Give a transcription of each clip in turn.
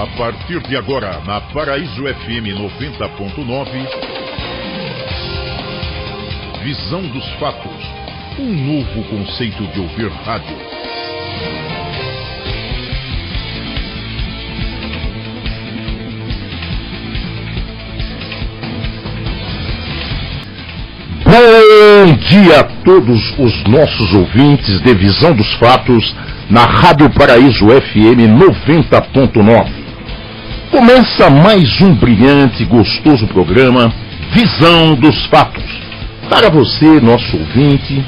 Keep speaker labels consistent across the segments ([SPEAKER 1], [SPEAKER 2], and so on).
[SPEAKER 1] A partir de agora, na Paraíso FM 90.9, Visão dos Fatos. Um novo conceito de ouvir rádio. Bom dia a todos os nossos ouvintes de Visão dos Fatos na Rádio Paraíso FM 90.9. Começa mais um brilhante e gostoso programa Visão dos Fatos. Para você, nosso ouvinte,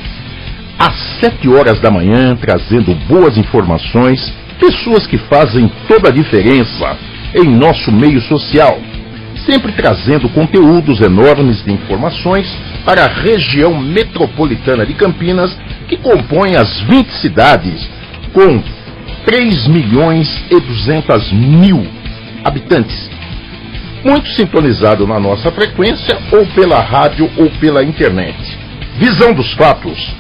[SPEAKER 1] às sete horas da manhã, trazendo boas informações, pessoas que fazem toda a diferença em nosso meio social, sempre trazendo conteúdos enormes de informações para a região metropolitana de Campinas, que compõe as 20 cidades, com 3 milhões e 200 mil habitantes. Muito sintonizado na nossa frequência, ou pela rádio ou pela internet. Visão dos fatos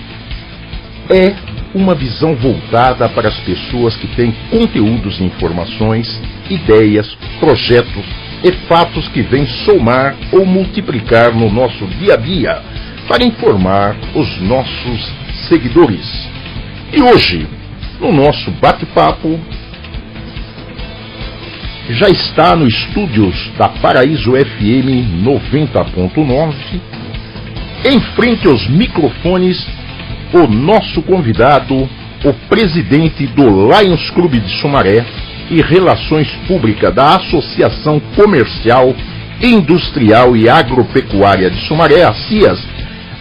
[SPEAKER 1] é uma visão voltada para as pessoas que têm conteúdos e informações, ideias, projetos e fatos que vêm somar ou multiplicar no nosso dia a dia para informar os nossos seguidores. E hoje, no nosso bate-papo, já está no estúdios da Paraíso FM 90.9, em frente aos microfones, o nosso convidado, o presidente do Lions Clube de Sumaré e Relações Públicas da Associação Comercial, Industrial e Agropecuária de Sumaré, a CIAS,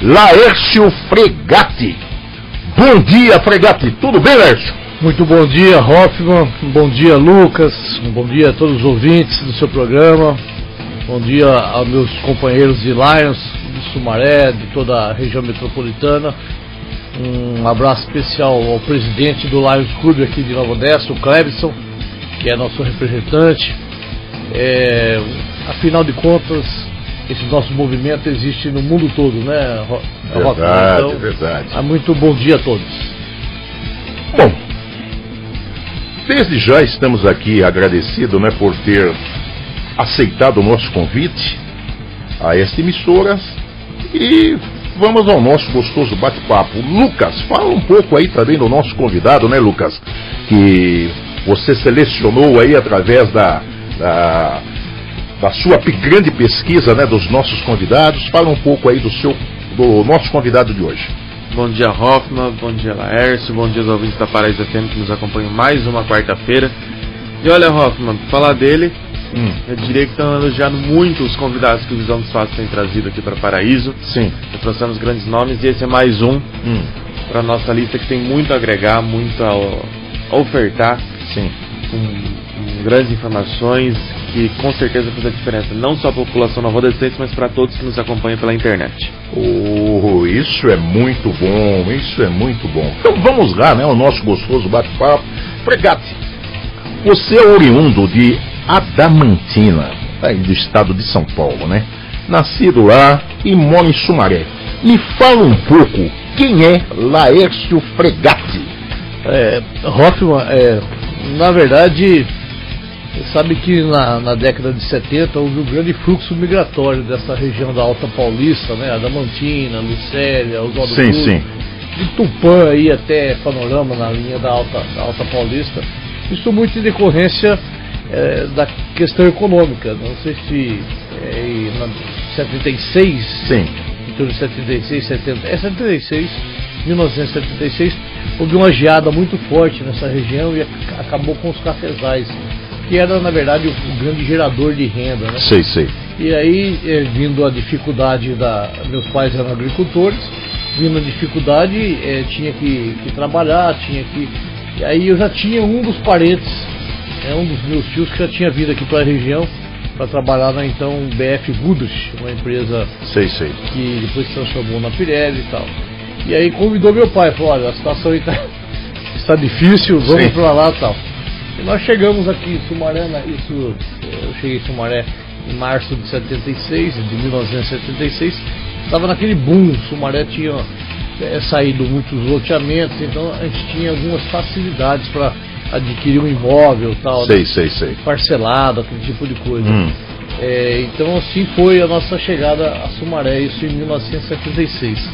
[SPEAKER 1] Laércio Fregatti. Bom dia, Fregatti. Tudo bem, Laércio?
[SPEAKER 2] Muito bom dia, Hoffman. Bom dia, Lucas. Bom dia a todos os ouvintes do seu programa. Bom dia aos meus companheiros de Lions, de Sumaré, de toda a região metropolitana. Um abraço especial ao presidente do Lions Clube aqui de Nova Odessa, o Clebson, que é nosso representante. É, afinal de contas, esse nosso movimento existe no mundo todo, né,
[SPEAKER 1] Hoffman? Verdade, então, verdade.
[SPEAKER 2] Muito bom dia a todos.
[SPEAKER 1] Bom, Desde já estamos aqui agradecidos né, por ter aceitado o nosso convite a esta emissora e vamos ao nosso gostoso bate-papo. Lucas, fala um pouco aí também do nosso convidado, né, Lucas? Que você selecionou aí através da, da, da sua grande pesquisa né, dos nossos convidados. Fala um pouco aí do, seu, do nosso convidado de hoje.
[SPEAKER 3] Bom dia, Hoffman. Bom dia, Laércio. Bom dia aos ouvintes da Paraíso FM que nos acompanham mais uma quarta-feira. E olha, Hoffman, falar dele, hum. eu diria que estão elogiando muito os convidados que o Visão dos Fatos tem trazido aqui para Paraíso.
[SPEAKER 1] Sim.
[SPEAKER 3] Já trouxemos grandes nomes e esse é mais um hum. para nossa lista que tem muito a agregar, muito a ofertar.
[SPEAKER 1] Sim.
[SPEAKER 3] Com, com grandes informações que com certeza faz a diferença, não só para a população nova-descente, mas para todos que nos acompanham pela internet.
[SPEAKER 1] Oh, isso é muito bom, isso é muito bom. Então vamos lá, né, o nosso gostoso bate-papo. Pregate, você é oriundo de Adamantina, aí do estado de São Paulo, né? Nascido lá e mora em Sumaré. Me fala um pouco, quem é Laércio Fregatti?
[SPEAKER 2] É, Hoffman, é, na verdade, você sabe que na, na, década de 70 houve um grande fluxo migratório dessa região da Alta Paulista, né? Adamantina, Lucélia, Oswaldo
[SPEAKER 1] sim, Cruz, sim.
[SPEAKER 2] de Tupã aí até Panorama na linha da Alta, da Alta Paulista. Isso muito em decorrência é, da questão econômica. Não sei se é, em 76,
[SPEAKER 1] sim.
[SPEAKER 2] em torno de 76, 70, é 76, 1976, houve uma geada muito forte nessa região e acabou com os cafezais que era na verdade o grande gerador de renda, né?
[SPEAKER 1] Sei, sei.
[SPEAKER 2] E aí, é, vindo a dificuldade da. Meus pais eram agricultores, vindo a dificuldade, é, tinha que, que, trabalhar, tinha que. E aí eu já tinha um dos parentes, é, um dos meus tios que já tinha vindo aqui para a região para trabalhar na então BF Goodrich, uma empresa
[SPEAKER 1] sei, sei.
[SPEAKER 2] que depois se transformou na Pirelli e tal. E aí convidou meu pai, falou, olha, a situação está, está difícil, vamos para lá e tal. E nós chegamos aqui em Sumaré, né, isso, eu cheguei em Sumaré em março de 76, de 1976, estava naquele boom, Sumaré tinha é, saído muitos loteamentos, então a gente tinha algumas facilidades para adquirir um imóvel tal.
[SPEAKER 1] Sei, né? sei, sei.
[SPEAKER 2] Parcelado, aquele tipo de coisa. Hum. É, então assim foi a nossa chegada a Sumaré, isso em 1976.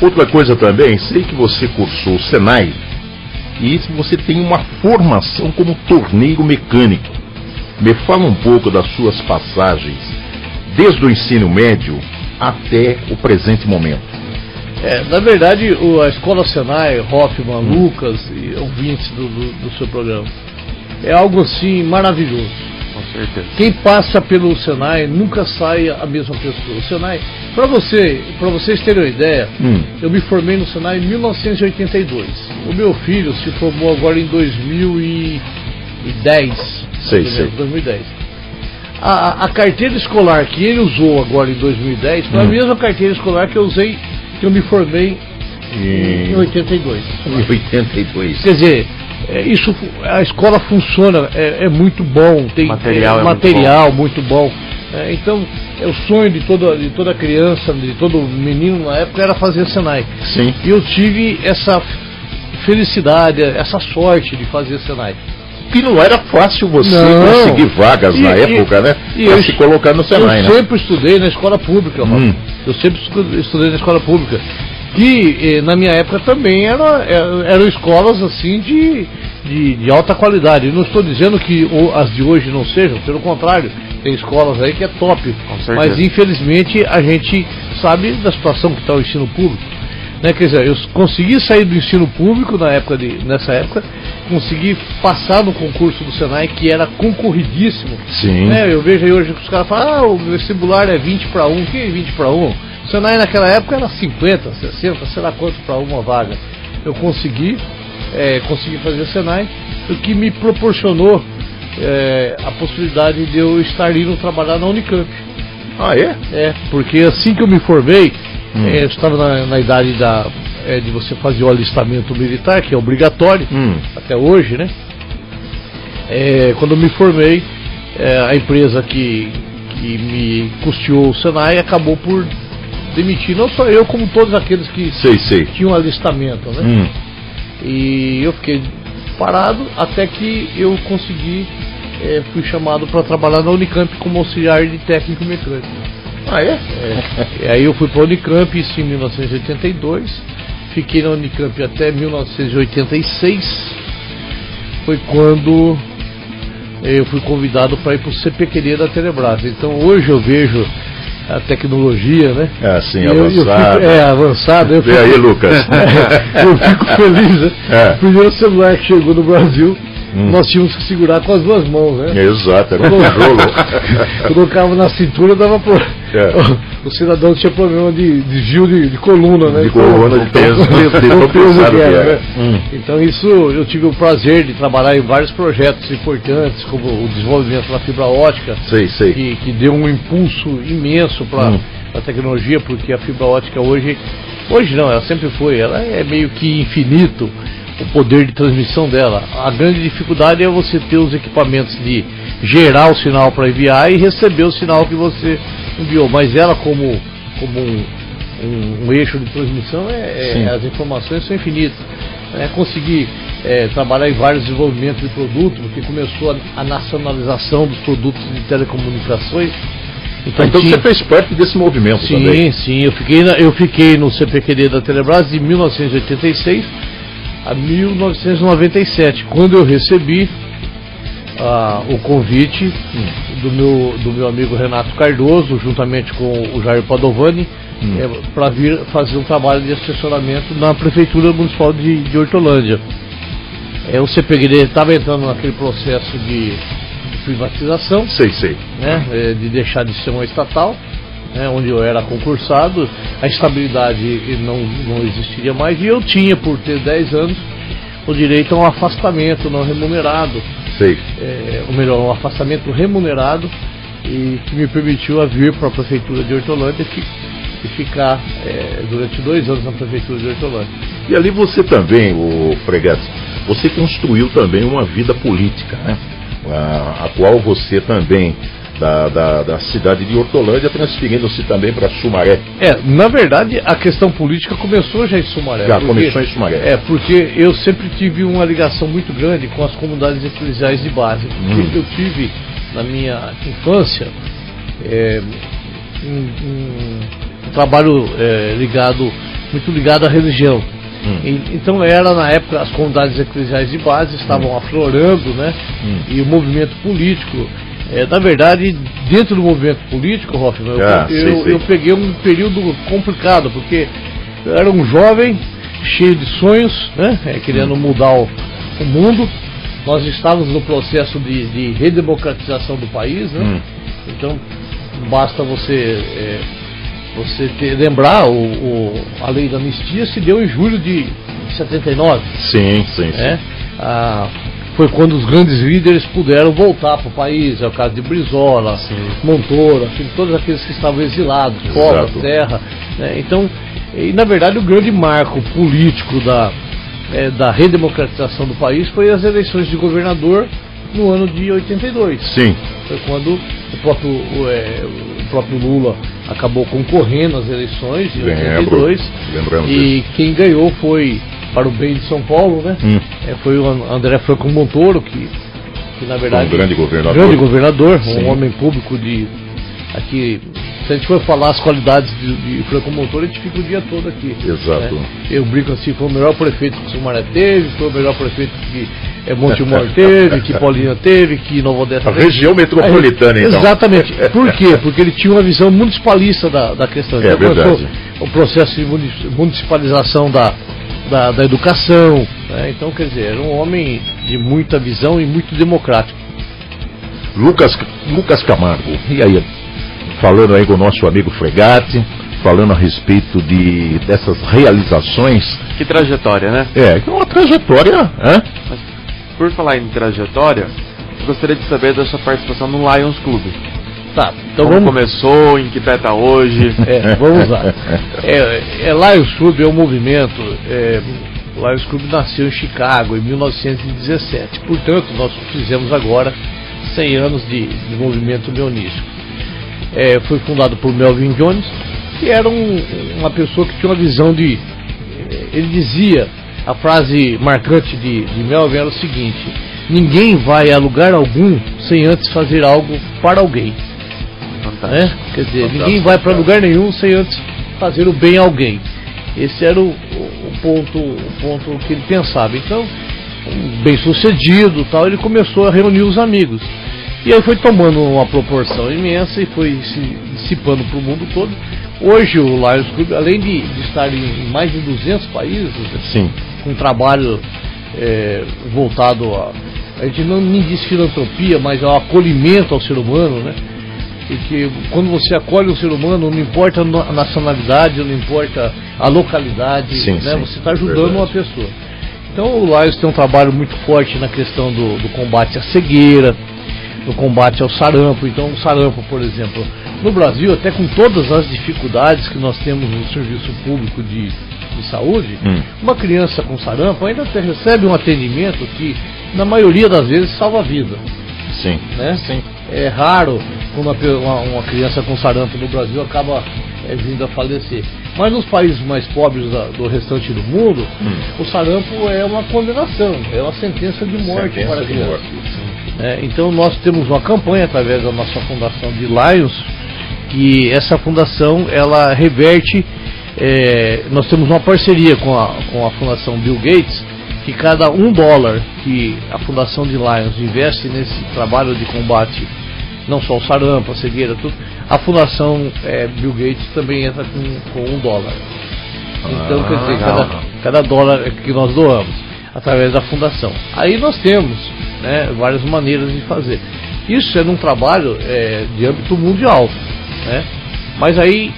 [SPEAKER 1] Outra coisa também, sei que você cursou o Senai e você tem uma formação como torneiro mecânico. Me fala um pouco das suas passagens, desde o ensino médio até o presente momento.
[SPEAKER 2] É, na verdade, a Escola Senai, Hoffman. Lucas e ouvintes do, do, do, seu programa, é algo assim maravilhoso.
[SPEAKER 3] Certeza.
[SPEAKER 2] Quem passa pelo Senai nunca sai a mesma pessoa. O Senai, para você, para vocês terem uma ideia, hum. eu me formei no Senai em 1982. O meu filho se formou agora em 2010.
[SPEAKER 1] Sei, sei.
[SPEAKER 2] 2010. A, a, carteira escolar que ele usou agora em 2010 foi hum. a mesma carteira escolar que eu usei que eu me formei em, em 82.
[SPEAKER 1] Em 82.
[SPEAKER 2] Quer dizer, é, isso, a escola funciona, é, é muito bom, tem
[SPEAKER 3] material,
[SPEAKER 2] é, material muito bom. Muito bom. É, então, é o sonho de toda, de toda criança, de todo menino na época era fazer Senai.
[SPEAKER 1] Sim.
[SPEAKER 2] E eu tive essa felicidade, essa sorte de fazer Senai.
[SPEAKER 1] Que não era fácil você não. conseguir vagas e, na e, época, né? E eu, se colocar no Senai,
[SPEAKER 2] eu
[SPEAKER 1] né?
[SPEAKER 2] sempre estudei na escola pública, hum. Eu sempre estudei na escola pública. Que eh, na minha época também era, eram escolas assim de, de, de alta qualidade. Não estou dizendo que as de hoje não sejam, pelo contrário, tem escolas aí que é top. Mas infelizmente a gente sabe da situação que está o ensino público. Né? Quer dizer, eu consegui sair do ensino público na época de, nessa época, consegui passar no concurso do Senai, que era concorridíssimo.
[SPEAKER 1] Sim.
[SPEAKER 2] Né? Eu vejo aí hoje que os caras falam, ah, o vestibular é 20 para 1, que é 20 para 1? O Senai naquela época era 50, 60, sei lá quanto para uma vaga. Eu consegui, é, consegui fazer o Senai, o que me proporcionou é, a possibilidade de eu estar indo trabalhar na Unicamp.
[SPEAKER 1] Ah, é?
[SPEAKER 2] É, porque assim que eu me formei, hum. é, eu estava na, na idade da, é, de você fazer o alistamento militar, que é obrigatório, hum. até hoje, né? É, quando eu me formei, é, a empresa que, que me custeou o Senai acabou por demitir, não só eu, como todos aqueles que
[SPEAKER 1] sei, sei.
[SPEAKER 2] tinham alistamento, né? Hum. E eu fiquei parado até que eu consegui, é, fui chamado para trabalhar na Unicamp como auxiliar de técnico mecânico.
[SPEAKER 1] Ah, é?
[SPEAKER 2] é. E aí eu fui para a Unicamp isso em 1982, fiquei na Unicamp até 1986, foi quando eu fui convidado para ir para o CPQD da Telebrás. Então hoje eu vejo a tecnologia, né?
[SPEAKER 1] É, sim, avançada.
[SPEAKER 2] é, avançada. Eu
[SPEAKER 1] fico, aí, Lucas.
[SPEAKER 2] eu fico feliz, né? É. O primeiro celular que chegou no Brasil Hum. Nós tínhamos que segurar com as duas mãos, né?
[SPEAKER 1] Exato, era um tijolo.
[SPEAKER 2] Colocava na cintura, dava pro... É. O, cidadão tinha problema de desvio de, de coluna, né?
[SPEAKER 1] De coluna, de peso, de, de peso que era,
[SPEAKER 2] né? Hum. Então isso, eu tive o prazer de trabalhar em vários projetos importantes, como o desenvolvimento da fibra ótica,
[SPEAKER 1] sei, sei.
[SPEAKER 2] Que, que deu um impulso imenso para hum. a tecnologia, porque a fibra ótica hoje, hoje não, ela sempre foi, ela é meio que infinito o poder de transmissão dela. A grande dificuldade é você ter os equipamentos de gerar o sinal para enviar e receber o sinal que você enviou. Mas ela como, como um, um, um eixo de transmissão, é, é, as informações são infinitas. É, conseguir é, trabalhar em vários desenvolvimentos de produtos, porque começou a, a nacionalização dos produtos de telecomunicações.
[SPEAKER 1] Então, então tinha... você fez parte desse movimento
[SPEAKER 2] sim,
[SPEAKER 1] também?
[SPEAKER 2] Sim, sim. Eu fiquei, na, eu fiquei no CPQD da Telebrás de 1986 a 1997, quando eu recebi ah, o convite do meu, do meu amigo Renato Cardoso, juntamente com o Jair Padovani, hum. é, para vir fazer um trabalho de assessoramento na Prefeitura Municipal de, de Hortolândia. É, o CPGD estava entrando naquele processo de, de privatização,
[SPEAKER 1] sei, sei.
[SPEAKER 2] Né, é, de deixar de ser uma estatal né, onde eu era concursado, a estabilidade não, não existiria mais e eu tinha, por ter 10 anos, o direito a um afastamento não remunerado.
[SPEAKER 1] Sei.
[SPEAKER 2] É, ou melhor, um afastamento remunerado e que me permitiu a vir para a prefeitura de Hortolândia e ficar é, durante dois anos na prefeitura de Hortolândia.
[SPEAKER 1] E ali você também, o Freguetes, você construiu também uma vida política, né? A, a qual você também da, da, da cidade de Hortolândia, transferindo-se também para Sumaré.
[SPEAKER 2] É, na verdade, a questão política começou já em Sumaré.
[SPEAKER 1] Já começou em Sumaré.
[SPEAKER 2] É, porque eu sempre tive uma ligação muito grande com as comunidades eclesiais de base. Hum. Eu tive, na minha infância, é, um, um, trabalho é, ligado, muito ligado à religião. Hum. E, então era na época as comunidades eclesiais de base estavam hum. aflorando, né? Hum. E o movimento político é, na verdade, dentro do movimento político, Hoffman, eu, ah, eu, eu, peguei um período complicado, porque eu era um jovem cheio de sonhos, né, é, querendo hum. mudar o, o, mundo. Nós estávamos no processo de, de redemocratização do país, né? Hum. Então, basta você é, você ter, lembrar o, o, a lei da anistia se deu em julho de 79.
[SPEAKER 1] Sim, sim, sim.
[SPEAKER 2] É? Foi quando os grandes líderes puderam voltar para o país, é o caso de Brizola, Sim. Montoro, assim, todos aqueles que estavam exilados, fora terra. Né? Então, e na verdade o grande marco político da, é, da redemocratização do país foi as eleições de governador no ano de 82.
[SPEAKER 1] Sim.
[SPEAKER 2] Foi quando o próprio, o, é, o próprio Lula acabou concorrendo às eleições de 82. Lembramos e quem ganhou foi para o bem de São Paulo, né? Hum. É, foi o André Franco Montoro, que, que na verdade.
[SPEAKER 1] Um grande governador.
[SPEAKER 2] Grande governador, Sim. um homem público de. Aqui, se a gente for falar as qualidades de, de Franco Montoro, a gente fica o dia todo aqui.
[SPEAKER 1] Exato.
[SPEAKER 2] Né? Eu brinco assim, foi o melhor prefeito que Sumaré teve, foi o melhor prefeito que é, Montemor teve, que Paulina teve, que Nova Odessa
[SPEAKER 1] teve. A região metropolitana, então.
[SPEAKER 2] Exatamente. Por quê? Porque ele tinha uma visão municipalista da, da questão.
[SPEAKER 1] É então, verdade.
[SPEAKER 2] O processo de municipalização da, da, da educação. Né? Então, quer dizer, era um homem de muita visão e muito democrático.
[SPEAKER 1] Lucas, Lucas Camargo, e aí? Falando aí com o nosso amigo Fregatti, falando a respeito de dessas realizações.
[SPEAKER 3] Que trajetória, né?
[SPEAKER 1] É, é uma trajetória, né?
[SPEAKER 3] Mas, por falar em trajetória, eu gostaria de saber da sua participação no Lions Clube.
[SPEAKER 2] Tá, então
[SPEAKER 3] Como
[SPEAKER 2] vamos...
[SPEAKER 3] começou, em que pé tá hoje?
[SPEAKER 2] É, vamos lá. É, é, Lions Club é um movimento. É, Lions Club nasceu em Chicago em 1917. Portanto, nós fizemos agora 100 anos de, de movimento leonístico. É, foi fundado por Melvin Jones, que era um, uma pessoa que tinha uma visão de. Ele dizia, a frase marcante de, de Melvin era o seguinte: ninguém vai a lugar algum sem antes fazer algo para alguém. Né? Quer dizer, Fantástico. ninguém vai para lugar nenhum sem antes fazer o bem a alguém. Esse era o, o, ponto, o ponto que ele pensava. Então, bem sucedido tal, ele começou a reunir os amigos. E aí foi tomando uma proporção imensa e foi se dissipando para o mundo todo. Hoje o Lions Club, além de, de estar em mais de 200 países,
[SPEAKER 1] Sim.
[SPEAKER 2] com trabalho é, voltado a. A gente não me diz filantropia, mas ao acolhimento ao ser humano, né? E que quando você acolhe um ser humano, não importa a nacionalidade, não importa a localidade, sim, né? Sim, você está ajudando verdade. uma pessoa. Então o Lions tem um trabalho muito forte na questão do, do, combate à cegueira, no combate ao sarampo. Então o sarampo, por exemplo, no Brasil, até com todas as dificuldades que nós temos no serviço público de, de saúde, hum. uma criança com sarampo ainda recebe um atendimento que, na maioria das vezes, salva a vida.
[SPEAKER 1] Sim.
[SPEAKER 2] Né?
[SPEAKER 1] Sim.
[SPEAKER 2] É raro quando uma, uma criança com sarampo no Brasil acaba é, vindo a falecer. Mas nos países mais pobres da, do restante do mundo, hum. o sarampo é uma condenação, é uma sentença de morte sentença para a criança. É, então nós temos uma campanha através da nossa fundação de Lions, que essa fundação ela reverte. É, nós temos uma parceria com a, com a Fundação Bill Gates, que cada um dólar que a Fundação de Lions investe nesse trabalho de combate não só o sarampo, a cegueira, tudo, a Fundação é, Bill Gates também entra com, com um dólar. Então, ah, quer dizer, cada, cada dólar que nós doamos, através da fundação. Aí nós temos né, várias maneiras de fazer. Isso é num trabalho é, de âmbito mundial. Né? Mas aí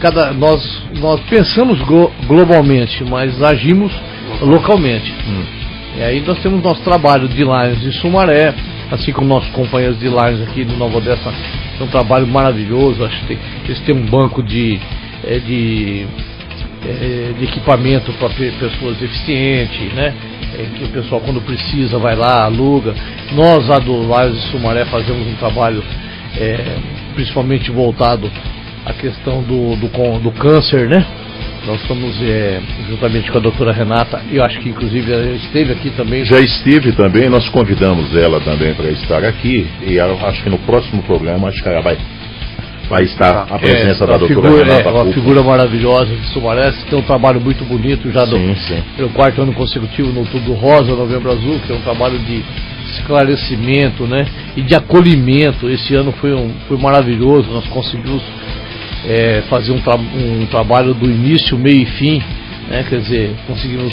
[SPEAKER 2] cada, nós, nós pensamos globalmente, mas agimos localmente. Hum. E aí nós temos nosso trabalho de Lions de Sumaré, assim como nossos companheiros de Lions aqui do Nova Odessa, é um trabalho maravilhoso. Acho que eles têm um banco de, é, de, é, de equipamento para pessoas deficientes, né? É, que o pessoal quando precisa vai lá, aluga. Nós lá do Lions de Sumaré fazemos um trabalho é, principalmente voltado à questão do, do, do câncer, né? Nós estamos é, juntamente com a doutora Renata, eu acho que inclusive ela esteve aqui também.
[SPEAKER 1] Já esteve também, nós convidamos ela também para estar aqui e acho que no próximo programa acho que ela vai, vai estar a presença é, da doutora
[SPEAKER 2] figura,
[SPEAKER 1] Renata.
[SPEAKER 2] É, uma figura maravilhosa de Sumaré, tem um trabalho muito bonito já do sim, sim. pelo quarto ano consecutivo no Tudo Rosa, Novembro Azul, que é um trabalho de esclarecimento né, e de acolhimento. Esse ano foi, um, foi maravilhoso, nós conseguimos é, fazer um, tra um, trabalho do início, meio e fim, né, quer dizer, conseguimos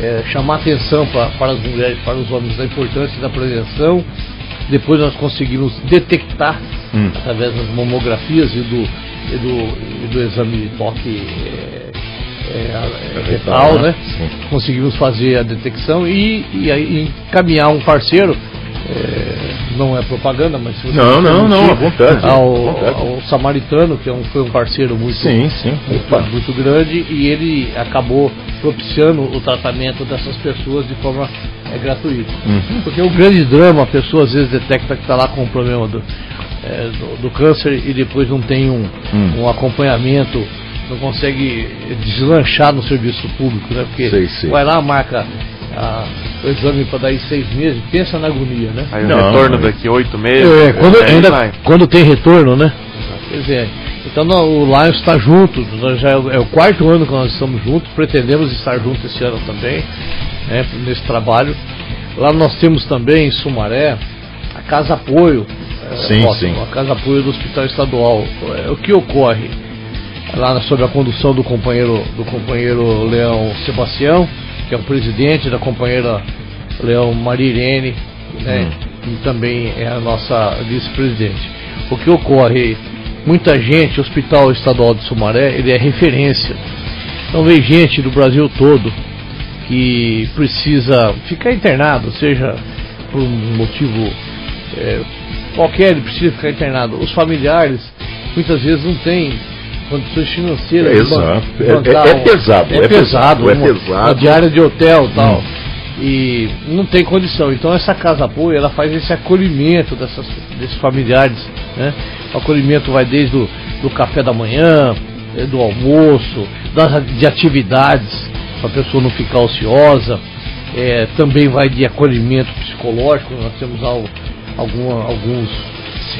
[SPEAKER 2] é, chamar atenção pra, para as mulheres, para os homens da importância da prevenção. Depois nós conseguimos detectar hum. através das mamografias e do, e do, e do exame de toque é, é, é retal, né? né? Conseguimos fazer a detecção e, e, e encaminhar um parceiro é, não é propaganda, mas
[SPEAKER 1] não, não, não, à vontade,
[SPEAKER 2] ao, ao, Samaritano, que é um, foi um parceiro muito,
[SPEAKER 1] sim, sim,
[SPEAKER 2] muito, muito, grande, e ele acabou propiciando o tratamento dessas pessoas de forma é, gratuita. Uhum. Porque o grande drama, a pessoa às vezes detecta que está lá com um problema do, é, do, do, câncer e depois não tem um, uhum. um acompanhamento não consegue deslanchar no serviço público, né? Porque sei, sei. vai lá, marca a, o exame para daí seis meses, pensa na agonia, né?
[SPEAKER 3] Aí o não, retorno daqui oito meses.
[SPEAKER 2] É, quando, ainda, quando tem retorno, né? Quer dizer, então o Lions está junto, já é, é, o quarto ano que nós estamos juntos, pretendemos estar juntos esse ano também, né, nesse trabalho. Lá nós temos também em Sumaré a Casa Apoio.
[SPEAKER 1] É, sim, é, sim.
[SPEAKER 2] A Casa Apoio do Hospital Estadual. É, o que ocorre? Lá sob a condução do companheiro, do companheiro Leão Sebastião, que é o presidente da companheira Leão Maria Irene, né, hum. e também é a nossa vice-presidente. O que ocorre? Muita gente, o Hospital Estadual de Sumaré, ele é referência. Então vem gente do Brasil todo que precisa ficar internado, seja por um motivo é, qualquer, ele precisa ficar internado. Os familiares muitas vezes não têm condições financeiras.
[SPEAKER 1] É, exato. É, é, é, pesado.
[SPEAKER 2] É, pesado.
[SPEAKER 1] É uma, pesado.
[SPEAKER 2] Uma diária de hotel e tal. Hum. E não tem condição. Então essa casa apoio ela faz esse acolhimento dessas, desses familiares. Né? O acolhimento vai desde o do café da manhã, eh, do almoço, das, de atividades, para a pessoa não ficar ociosa. É, também vai de acolhimento psicológico. Nós temos alguma, alguns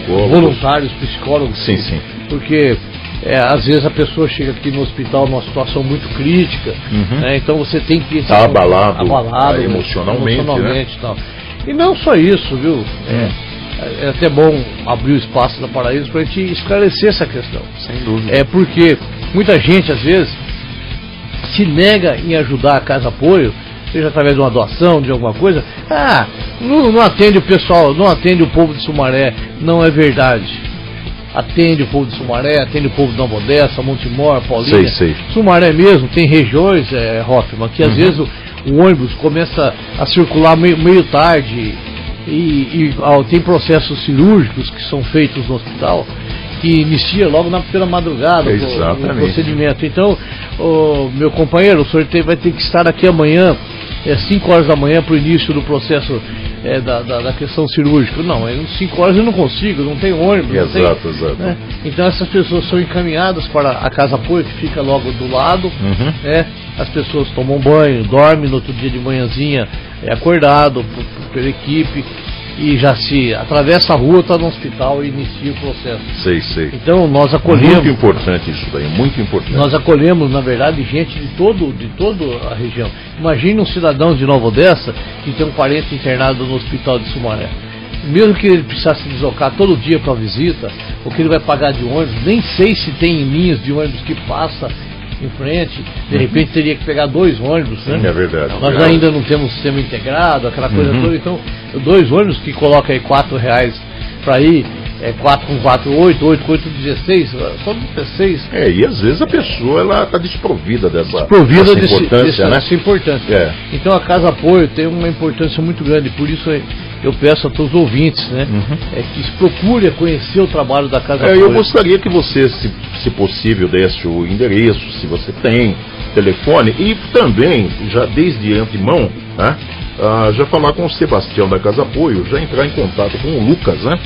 [SPEAKER 2] voluntários psicólogos.
[SPEAKER 1] Sim, sim.
[SPEAKER 2] Porque é, às vezes a pessoa chega aqui no hospital numa situação muito crítica, uhum. né, então você tem que
[SPEAKER 1] estar tá abalado,
[SPEAKER 2] abalado emocionalmente, emocionalmente né? tal. E não só isso, viu? É, hum. é, até bom abrir o espaço da Paraíso para a gente esclarecer essa questão.
[SPEAKER 3] Sem dúvida.
[SPEAKER 2] É porque muita gente às vezes se nega em ajudar a Casa Apoio, seja através de uma doação, de alguma coisa. Ah, não, não atende o pessoal, não atende o povo de Sumaré. Não é verdade atende o povo de Sumaré, atende o povo de Nova Odessa, Montemor, Paulínia.
[SPEAKER 1] Sei, sei.
[SPEAKER 2] Sumaré mesmo, tem regiões, é, Hoffman, que às uhum. vezes o, o, ônibus começa a circular meio, meio tarde e, e ó, tem processos cirúrgicos que são feitos no hospital que inicia logo na, pela madrugada
[SPEAKER 1] o, o,
[SPEAKER 2] procedimento. Então, o, meu companheiro, o senhor tem, vai ter que estar aqui amanhã, é 5 horas da manhã, para o início do processo é, da, da, da, questão cirúrgica. Não, em 5 horas eu não consigo, não tem ônibus.
[SPEAKER 1] Exato,
[SPEAKER 2] tem,
[SPEAKER 1] exato. Né?
[SPEAKER 2] Então essas pessoas são encaminhadas para a casa apoio, que fica logo do lado. Uhum. Né? As pessoas tomam banho, dormem no outro dia de manhãzinha, é acordado pela equipe e já se atravessa a rua, está no hospital e inicia o processo.
[SPEAKER 1] Sei, sei.
[SPEAKER 2] Então nós acolhemos.
[SPEAKER 1] Muito importante isso daí, muito importante.
[SPEAKER 2] Nós acolhemos, na verdade, gente de todo, de toda a região. Imagine um cidadão de Nova Odessa que tem um parente internado no hospital de Sumaré. Mesmo que ele precisasse se deslocar todo dia para visita, o que ele vai pagar de ônibus, nem sei se tem linhas de ônibus que passa em frente, de repente teria que pegar dois ônibus, né?
[SPEAKER 1] É verdade.
[SPEAKER 2] Nós ainda não temos sistema integrado, aquela coisa uhum. toda, então dois ônibus que coloca aí quatro reais para ir, é 4 com 4, 8, 8 com 8, 16, só 16.
[SPEAKER 1] É, e às vezes a pessoa ela está desprovida dessa,
[SPEAKER 2] desprovida
[SPEAKER 1] dessa
[SPEAKER 2] desse,
[SPEAKER 1] importância,
[SPEAKER 2] desse,
[SPEAKER 1] né?
[SPEAKER 2] Dessa importância. É. Então a Casa Apoio tem uma importância muito grande, por isso eu peço a todos os ouvintes, né, uhum. é, que procure conhecer o trabalho da Casa é, Apoio.
[SPEAKER 1] Eu gostaria que você, se, se possível, desse o endereço, se você tem telefone, e também, já desde antemão, né, uh, já falar com o Sebastião da Casa Apoio, já entrar em contato com o Lucas, né?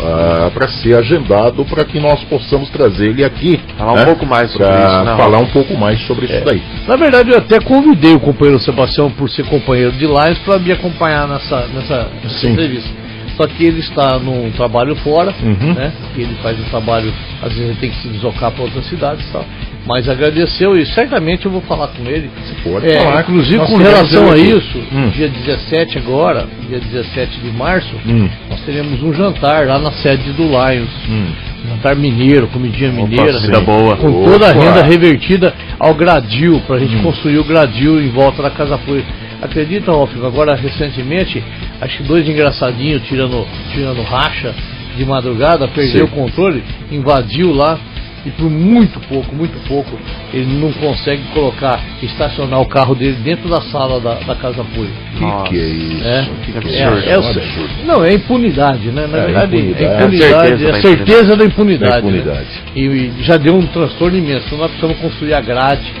[SPEAKER 1] Uh, para ser agendado para que nós possamos trazer ele aqui.
[SPEAKER 3] Falar né? um pouco mais sobre isso,
[SPEAKER 1] né? Falar um pouco mais sobre é. isso daí.
[SPEAKER 2] Na verdade, eu até convidei o companheiro Sebastião, por ser companheiro de Lions, para me acompanhar nessa, nessa, nessa entrevista. Só que ele está num trabalho fora, uhum. né? Ele faz o trabalho, às vezes ele tem que se deslocar para outras cidades e tal. Mas agradeceu e certamente eu vou falar com ele.
[SPEAKER 1] Você pode é, falar.
[SPEAKER 2] Inclusive com relação a isso, hum. dia 17 agora, dia 17 de março, hum. nós teremos um jantar lá na sede do Lions. Hum. Jantar mineiro, comidinha mineira,
[SPEAKER 3] Opa, boa.
[SPEAKER 2] com toda a renda revertida ao gradil, para a gente hum. construir o gradil em volta da Casa Folha. Acredita, Rolf, agora recentemente, acho que dois engraçadinhos tirando, tirando racha de madrugada, perdeu Sim. o controle, invadiu lá e por muito pouco, muito pouco, ele não consegue colocar, estacionar o carro dele dentro da sala da, da casa apoio.
[SPEAKER 1] Que que é isso? É,
[SPEAKER 2] que absurdo. É, é, absurdo. Não, é impunidade, né? Na é, verdade, impunidade. é impunidade, é a certeza da impunidade. Da impunidade. Né? E, e, já deu um transtorno imenso. Então nós precisamos construir a grade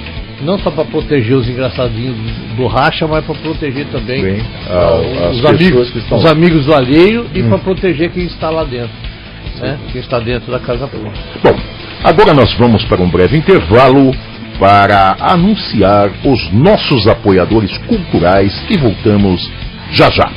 [SPEAKER 2] não só para proteger os engraçadinhos do racha, mas para proteger também Bem, uh, os, amigos, estão... os amigos do alheio e hum. para proteger quem está lá dentro, né? quem está dentro da casa pública.
[SPEAKER 1] Bom, agora nós vamos para um breve intervalo para anunciar os nossos apoiadores culturais e voltamos já já.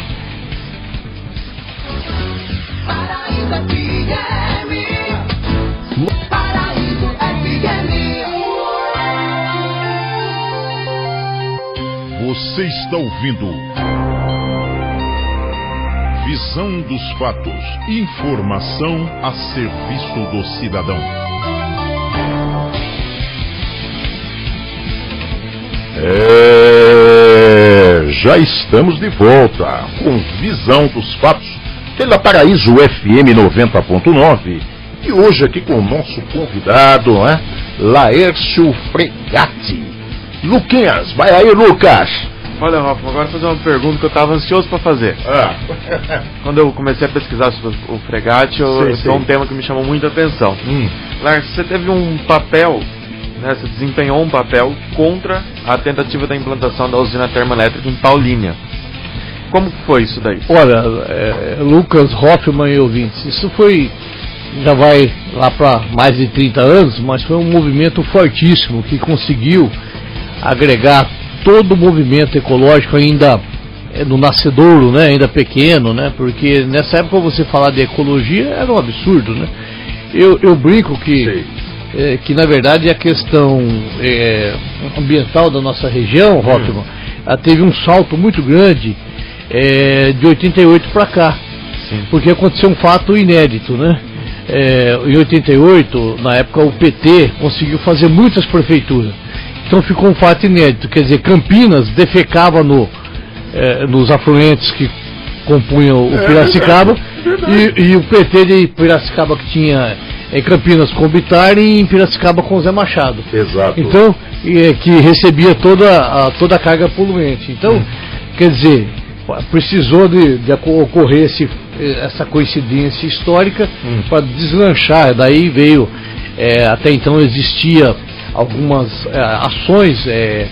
[SPEAKER 1] Você está ouvindo. Visão dos fatos. Informação a serviço do cidadão. É, já estamos de volta com Visão dos Fatos pela Paraíso FM 90.9 e hoje aqui com o nosso convidado, né, Laércio Fregatti. Luquinhas, vai aí, Lucas.
[SPEAKER 3] Olha, Rafa, agora fazer uma pergunta que eu estava ansioso para fazer. Ah. Quando eu comecei a pesquisar sobre o fregate, eu, sei, um tema que me chamou muita atenção. Hum. Lars, você teve um papel, né, você desempenhou um papel contra a tentativa da implantação da usina termoelétrica em Paulínia. Como foi isso daí?
[SPEAKER 2] Olha, é, Lucas Hoffman e ouvintes, isso foi já vai lá para mais de 30 anos, mas foi um movimento fortíssimo que conseguiu agregar todo o movimento ecológico ainda é, no nascedouro, né, ainda pequeno, né, porque nessa época você falar de ecologia era um absurdo, né. Eu, eu brinco que, é, que na verdade a questão é, ambiental da nossa região, Rockman, hum. teve um salto muito grande é, de 88 para cá, Sim. porque aconteceu um fato inédito, né. É, em 88, na época o PT conseguiu fazer muitas prefeituras então ficou um fato inédito, quer dizer, Campinas defecava no, é, nos afluentes que compunham o é Piracicaba e, e, o PT de Piracicaba que tinha em Campinas com Bitar e em Piracicaba com Zé Machado.
[SPEAKER 1] Exato.
[SPEAKER 2] Então, é, que recebia toda a, toda a carga poluente. Então, hum. quer dizer, precisou de, de ocorrer esse, essa coincidência histórica hum. para deslanchar. Daí veio, é, até então existia algumas é, ações é,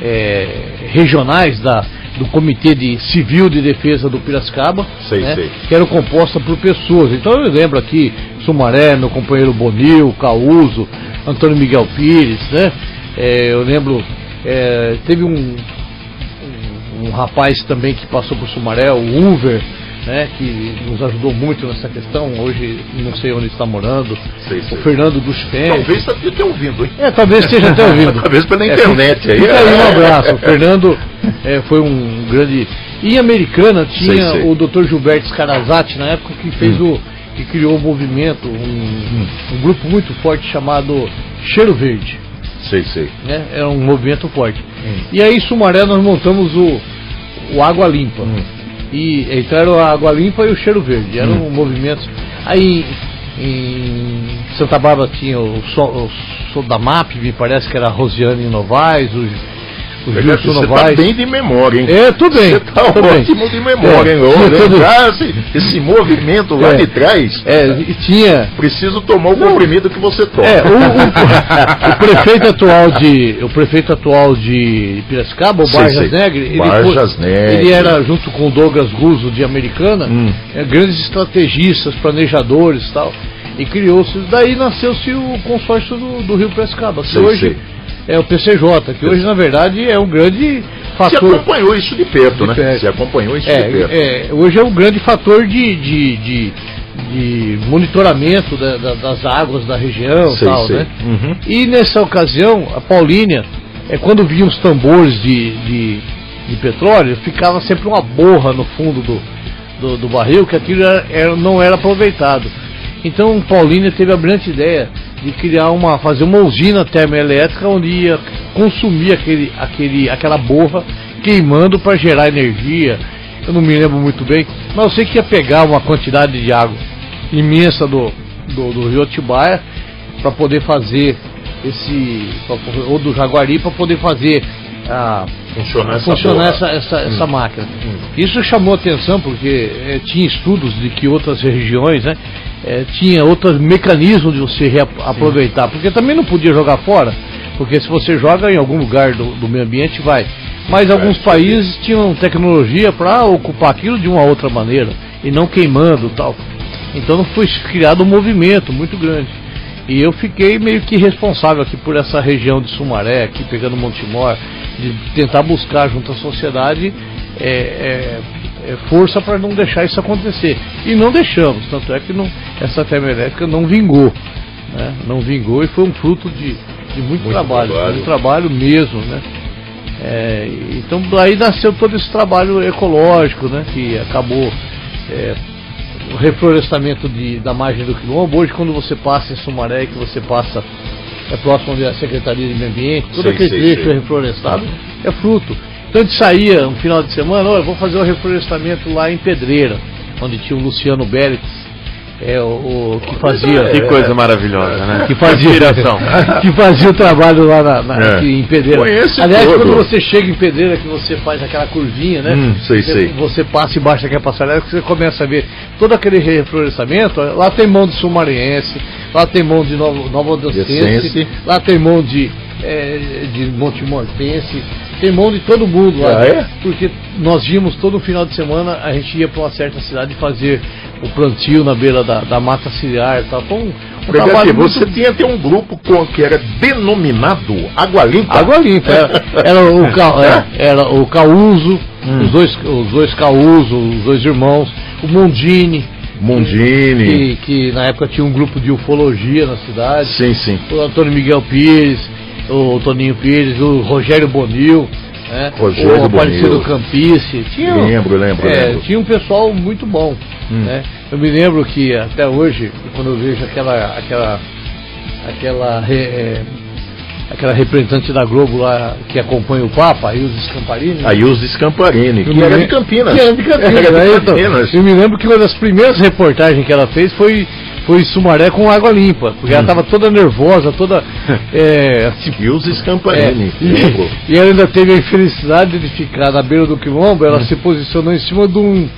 [SPEAKER 2] é, regionais da, do Comitê de Civil de Defesa do Piracicaba, sei, né, sei. que eram compostas por pessoas. Então eu lembro aqui Sumaré, meu companheiro Bonil, Causo, Antônio Miguel Pires, né? É, eu lembro, é, teve um, um, um, rapaz também que passou por Sumaré, o Uver, né, que nos ajudou muito nessa questão. Hoje não sei onde está morando. Sei, sei. O Fernando dos Pés.
[SPEAKER 1] Talvez esteja ouvindo, hein?
[SPEAKER 2] É, talvez esteja até ouvindo.
[SPEAKER 1] talvez pela é, internet
[SPEAKER 2] é,
[SPEAKER 1] aí.
[SPEAKER 2] Fica aí um abraço. O Fernando é, foi um grande. E em Americana tinha sei, o Dr. Gilberto Scarazati na época que fez hum. o. que criou o um movimento, um, hum. um, grupo muito forte chamado Cheiro Verde.
[SPEAKER 1] Sei, sei.
[SPEAKER 2] Né? Era um movimento forte. Hum. E aí Sumaré nós montamos o, o Água Limpa. Hum e entraram a água limpa e o cheiro verde. Eram hum. movimentos. Aí em Santa Bárbara tinha o som, o MAP, me parece que era a Rosiane Novaes, o, o
[SPEAKER 1] Você
[SPEAKER 2] Gilson
[SPEAKER 1] tá
[SPEAKER 2] Novaes.
[SPEAKER 1] bem de memória, hein?
[SPEAKER 2] É, tudo bem.
[SPEAKER 1] Você tá
[SPEAKER 2] tudo bem.
[SPEAKER 1] ótimo de memória,
[SPEAKER 2] É,
[SPEAKER 1] hein?
[SPEAKER 2] Tudo-
[SPEAKER 1] lembrar esse, esse movimento lá
[SPEAKER 2] É.
[SPEAKER 1] de trás.
[SPEAKER 2] É, e tinha.
[SPEAKER 1] Preciso tomar o comprimido que você toma.
[SPEAKER 2] É, o, o- o prefeito atual de. O prefeito atual de Piracicaba, o
[SPEAKER 1] Sei,
[SPEAKER 2] Barjas
[SPEAKER 1] sei.
[SPEAKER 2] Negre, ele,
[SPEAKER 1] Barjas
[SPEAKER 2] foi-
[SPEAKER 1] Negre.
[SPEAKER 2] ele era, junto com o Douglas Guzzo de Americana,
[SPEAKER 1] Hum.
[SPEAKER 2] é, grandes estrategistas, planejadores e tal. E criou-se, daí nasceu-se o consórcio do, do Rio Piracicaba,
[SPEAKER 1] Sei,
[SPEAKER 2] hoje
[SPEAKER 1] sei.
[SPEAKER 2] É o PCJ, que hoje na verdade é um grande
[SPEAKER 1] Você
[SPEAKER 2] fator.
[SPEAKER 1] acompanhou isso de perto,
[SPEAKER 2] De
[SPEAKER 1] né? Você acompanhou isso de
[SPEAKER 2] É,
[SPEAKER 1] perto.
[SPEAKER 2] é, hoje é um grande fator de, de, de, de monitoramento da- da- das águas da região e
[SPEAKER 1] Sei,
[SPEAKER 2] tal,
[SPEAKER 1] sei.
[SPEAKER 2] né?
[SPEAKER 1] Uhum.
[SPEAKER 2] E nessa ocasião, a Paulínia, é, quando vinham os tambores de, de, de petróleo, ficava sempre uma borra no fundo do, do, do barril, que aquilo era- era- não era aproveitado. Então Paulínia teve a brilhante ideia de criar uma, fazer uma usina termoelétrica onde ia consumir aquele, aquele, aquela borra queimando para gerar energia. Eu não me lembro muito bem, mas eu sei que ia pegar uma quantidade de água imensa do, do, do rio Atibaia para poder fazer esse ou do Jaguari para poder fazer a
[SPEAKER 1] Funcionar essa
[SPEAKER 2] funcionar essa, essa, essa máquina. Isso chamou atenção porque eh, tinha estudos de que outras regiões, né, eh, tinha outros mecanismos de você reaproveitar, porque também não podia jogar fora, porque se você joga em algum lugar do, do meio ambiente vai. Mas alguns
[SPEAKER 1] isso
[SPEAKER 2] países tinham tecnologia para ocupar aquilo de uma outra maneira e não queimando tal. Então foi criado um movimento muito grande. E eu fiquei meio que responsável aqui por essa região de Sumaré, aqui pegando Montemor, de tentar buscar junto à sociedade é, é, é, força para não deixar isso acontecer. E não deixamos, tanto é que não, essa termoelétrica não vingou. Né? Não vingou e foi um fruto de, de muito,
[SPEAKER 1] Muito
[SPEAKER 2] trabalho,
[SPEAKER 1] trabalho.
[SPEAKER 2] muito trabalho mesmo. Né? É, então daí nasceu todo esse trabalho ecológico, né? Que acabou é, o reflorestamento de, da margem do quilombo. Hoje quando você passa em Sumaré, que você passa é próximo da Secretaria de Meio Ambiente, todo
[SPEAKER 1] Sei,
[SPEAKER 2] aquele
[SPEAKER 1] sei,
[SPEAKER 2] trecho
[SPEAKER 1] sei.
[SPEAKER 2] é reflorestado, é fruto. Então a gente saía um final de semana, olha, vou fazer o reflorestamento lá em Pedreira, onde tinha o Luciano Bélix, é, o, o que fazia.
[SPEAKER 3] Que coisa maravilhosa, né?
[SPEAKER 2] Que fazia,
[SPEAKER 3] Inspiração.
[SPEAKER 2] que fazia o trabalho lá na, na-
[SPEAKER 1] É.
[SPEAKER 2] aqui em Pedreira.
[SPEAKER 1] Conhece
[SPEAKER 2] Aliás,
[SPEAKER 1] todo.
[SPEAKER 2] quando você chega em Pedreira, que você faz aquela curvinha, né?
[SPEAKER 1] Hum, sei,
[SPEAKER 2] você,
[SPEAKER 1] sei.
[SPEAKER 2] você passa embaixo daquela passarela, que você começa a ver todo aquele reflorestamento. Lá tem mão de sumariense, lá tem mão de Nova, Odescense. lá tem mão de, é, de Montemortense, tem mão de todo mundo lá.
[SPEAKER 1] Ah, é?
[SPEAKER 2] Porque nós vimos todo final de semana, a gente ia para uma certa cidade fazer o plantio na beira da, da mata ciliar e tal. Foi um, um
[SPEAKER 1] Porque
[SPEAKER 2] trabalho muito
[SPEAKER 1] você tinha até um grupo com, que era denominado Água Limpa.
[SPEAKER 2] Água limpa. Era, era o, ca, é, era o Causo, os, dois, os dois Causo, os dois irmãos, o Mondini,
[SPEAKER 1] Mondini.
[SPEAKER 2] que, que na época tinha um grupo de ufologia na cidade,
[SPEAKER 1] Sim, sim.
[SPEAKER 2] o Antônio Miguel Pires, o Toninho Pires, o Rogério Bonil, né,
[SPEAKER 1] Rogério
[SPEAKER 2] o Aparecido. Campice. Tinha,
[SPEAKER 1] Lembro, lembro,
[SPEAKER 2] é,
[SPEAKER 1] lembro.
[SPEAKER 2] Tinha um pessoal muito bom.
[SPEAKER 1] Hum.
[SPEAKER 2] Né? Eu me lembro que até hoje, quando eu vejo aquela aquela aquela é, aquela representante da Globo lá que acompanha o Papa, a Ilse Scamparini.
[SPEAKER 1] A Ilse Scamparini, que era de Campinas.
[SPEAKER 2] Que era de Campinas.
[SPEAKER 1] Era de
[SPEAKER 2] né?
[SPEAKER 1] Campinas.
[SPEAKER 2] eu me lembro que uma das primeiras reportagens que ela fez foi foi Sumaré com água limpa, porque ela estava toda nervosa, toda é, assim,
[SPEAKER 1] Ilse Scamparini,
[SPEAKER 2] é, e, e ela ainda teve a infelicidade de ficar na beira do quilombo, ela se posicionou em cima de um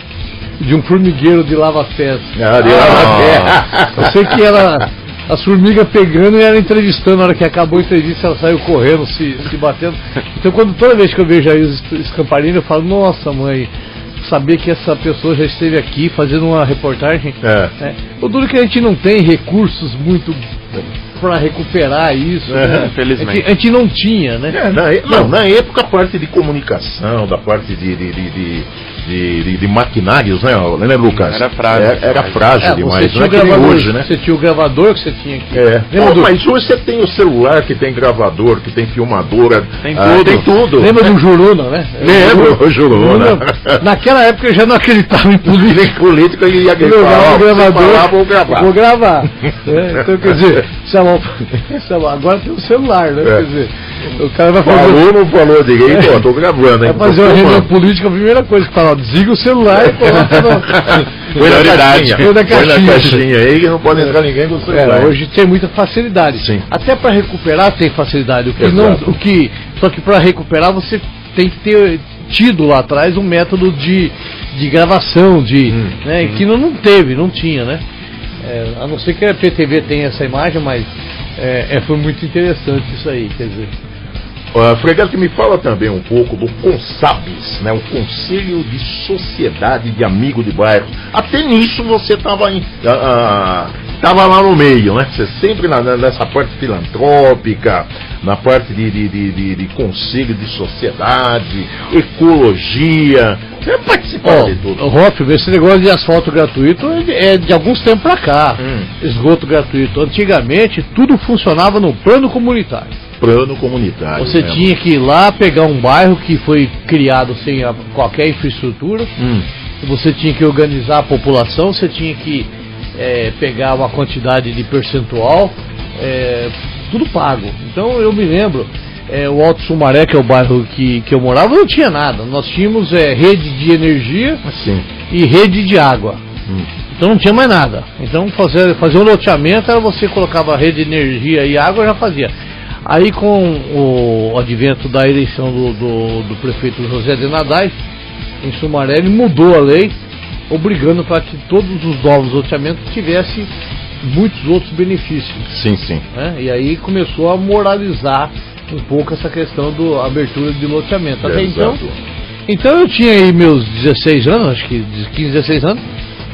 [SPEAKER 2] de um formigueiro de lava-pés.
[SPEAKER 1] Ah, de lava-pé.
[SPEAKER 2] Eu sei que ela as formigas pegando e ela entrevistando, na hora que acabou a entrevista ela saiu correndo, se, se batendo. Então quando toda vez que eu vejo a Ilse Scamparini, eu falo, nossa mãe, saber que essa pessoa já esteve aqui fazendo uma reportagem.
[SPEAKER 1] É.
[SPEAKER 2] né? O duro é que a gente não tem recursos muito para recuperar isso.
[SPEAKER 1] É,
[SPEAKER 2] né?
[SPEAKER 3] infelizmente.
[SPEAKER 2] A gente, a gente não tinha, né?
[SPEAKER 1] É, na, não, na época a parte de comunicação, da parte de, de, de, de, de- de- de maquinários, né, né, Lucas?
[SPEAKER 3] Era frágil
[SPEAKER 1] Era, era frágil
[SPEAKER 2] É,
[SPEAKER 1] demais,
[SPEAKER 2] você
[SPEAKER 1] não
[SPEAKER 2] tinha
[SPEAKER 1] é
[SPEAKER 2] o
[SPEAKER 1] que nem
[SPEAKER 2] gravador,
[SPEAKER 1] hoje, né?
[SPEAKER 2] Você tinha o gravador que você tinha aqui.
[SPEAKER 1] É.
[SPEAKER 2] Lembra
[SPEAKER 1] Oh,
[SPEAKER 2] do-
[SPEAKER 1] Mas hoje você tem o celular que tem gravador, que tem filmadora.
[SPEAKER 3] Tem
[SPEAKER 1] ah,
[SPEAKER 3] tudo.
[SPEAKER 1] Tem tudo.
[SPEAKER 2] Lembra do Juruna, né?
[SPEAKER 1] Lembro, o Juruna.
[SPEAKER 2] Naquela época eu já não acreditava em política.
[SPEAKER 1] Nem política e ia
[SPEAKER 2] gravador,
[SPEAKER 1] falar, vou gravar.
[SPEAKER 2] vou gravar. É, então, quer dizer, chamou, chamou, agora tem o celular, né?
[SPEAKER 1] É.
[SPEAKER 2] Quer dizer, o cara vai fazer,
[SPEAKER 1] Falou, não falou direito, ó, tô gravando, hein?
[SPEAKER 2] vai fazer uma reunião política, a primeira coisa que fala, desliga o celular e coloca no...
[SPEAKER 1] Põe na
[SPEAKER 3] Prioridade.
[SPEAKER 1] caixinha,
[SPEAKER 2] Põe na
[SPEAKER 1] na
[SPEAKER 2] caixinha.
[SPEAKER 1] caixinha aí que não pode entrar ninguém com o celular.
[SPEAKER 2] É, hoje tem muita facilidade.
[SPEAKER 1] Sim.
[SPEAKER 2] Até para recuperar tem facilidade. O que,
[SPEAKER 1] Exato.
[SPEAKER 2] não, o que Só que para recuperar você tem que ter tido lá atrás um método de, de gravação, de, hum, né, hum. que não, não teve, não tinha, né? É, a não ser que a PTV tenha essa imagem, mas é, é, foi muito interessante isso aí, quer dizer.
[SPEAKER 1] Uh, que me fala também um pouco do CONSABES, né, o Conselho de Sociedade de Amigo de Bairro. Até nisso você estava uh, uh, lá no meio, né? Você sempre na, nessa parte filantrópica, na parte de, de, de, de, conselho de sociedade, ecologia. Você participa
[SPEAKER 2] oh, de tudo. Hoff, esse negócio de asfalto gratuito é de alguns tempos para cá. Hum. Esgoto gratuito. Antigamente tudo funcionava no plano comunitário
[SPEAKER 1] plano comunitário.
[SPEAKER 2] Você né? tinha que ir lá pegar um bairro que foi criado sem a, qualquer infraestrutura. Hum. Você tinha que organizar a população, você tinha que é, pegar uma quantidade de percentual, é, tudo pago. Então eu me lembro, é, o Alto Sumaré, que é o bairro que, que eu morava, não tinha nada. Nós tínhamos é, rede de energia
[SPEAKER 1] assim.
[SPEAKER 2] e rede de água. Hum. Então não tinha mais nada. Então fazer, fazer um loteamento era você colocava rede de energia e água já fazia. Aí com o advento da eleição do, do, do prefeito José de Nadai, em Sumaré, ele mudou a lei, obrigando para que todos os novos loteamentos tivessem muitos outros benefícios.
[SPEAKER 1] Sim, sim.
[SPEAKER 2] Né? E aí começou a moralizar um pouco essa questão da abertura de loteamento. Até então, então eu tinha aí meus 16 anos, acho que 15, 16 anos,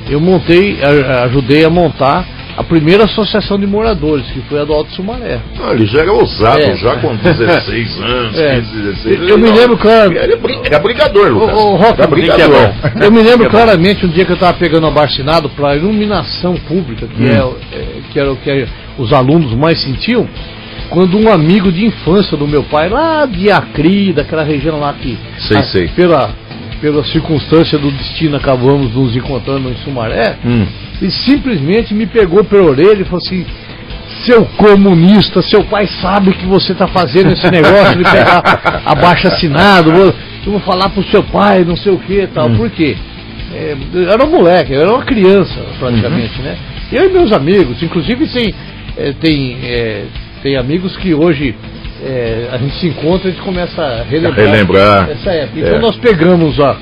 [SPEAKER 2] eu montei, ajudei a montar a primeira associação de moradores, que foi a do Alto Sumaré.
[SPEAKER 1] Ah, ele já era ousado, é. já com 16 anos, é. 15, 16
[SPEAKER 2] Eu me lembro, claro.
[SPEAKER 1] Ele era brigador, Lucas. O,
[SPEAKER 2] o Rock, era brigador. Eu me lembro claramente um dia que eu estava pegando abaixinado para iluminação pública, que, hum. é, que era o que os alunos mais sentiam, quando um amigo de infância do meu pai, lá de Acri, daquela região lá que.
[SPEAKER 1] Sei, a, sei.
[SPEAKER 2] Pela, pela circunstância do destino acabamos nos encontrando em Sumaré. Hum e simplesmente me pegou pela orelha e falou assim: seu comunista, seu pai sabe que você está fazendo esse negócio de pegar abaixo assinado, eu vou falar pro seu pai, não sei o que tal. Hum. Por quê? É, eu era um moleque, eu era uma criança praticamente, uhum. né? Eu e meus amigos, inclusive tem, é, tem, é, tem amigos que hoje é, a gente se encontra e a gente começa a relembrar,
[SPEAKER 1] relembrar.
[SPEAKER 2] essa época. Então é. nós pegamos ó,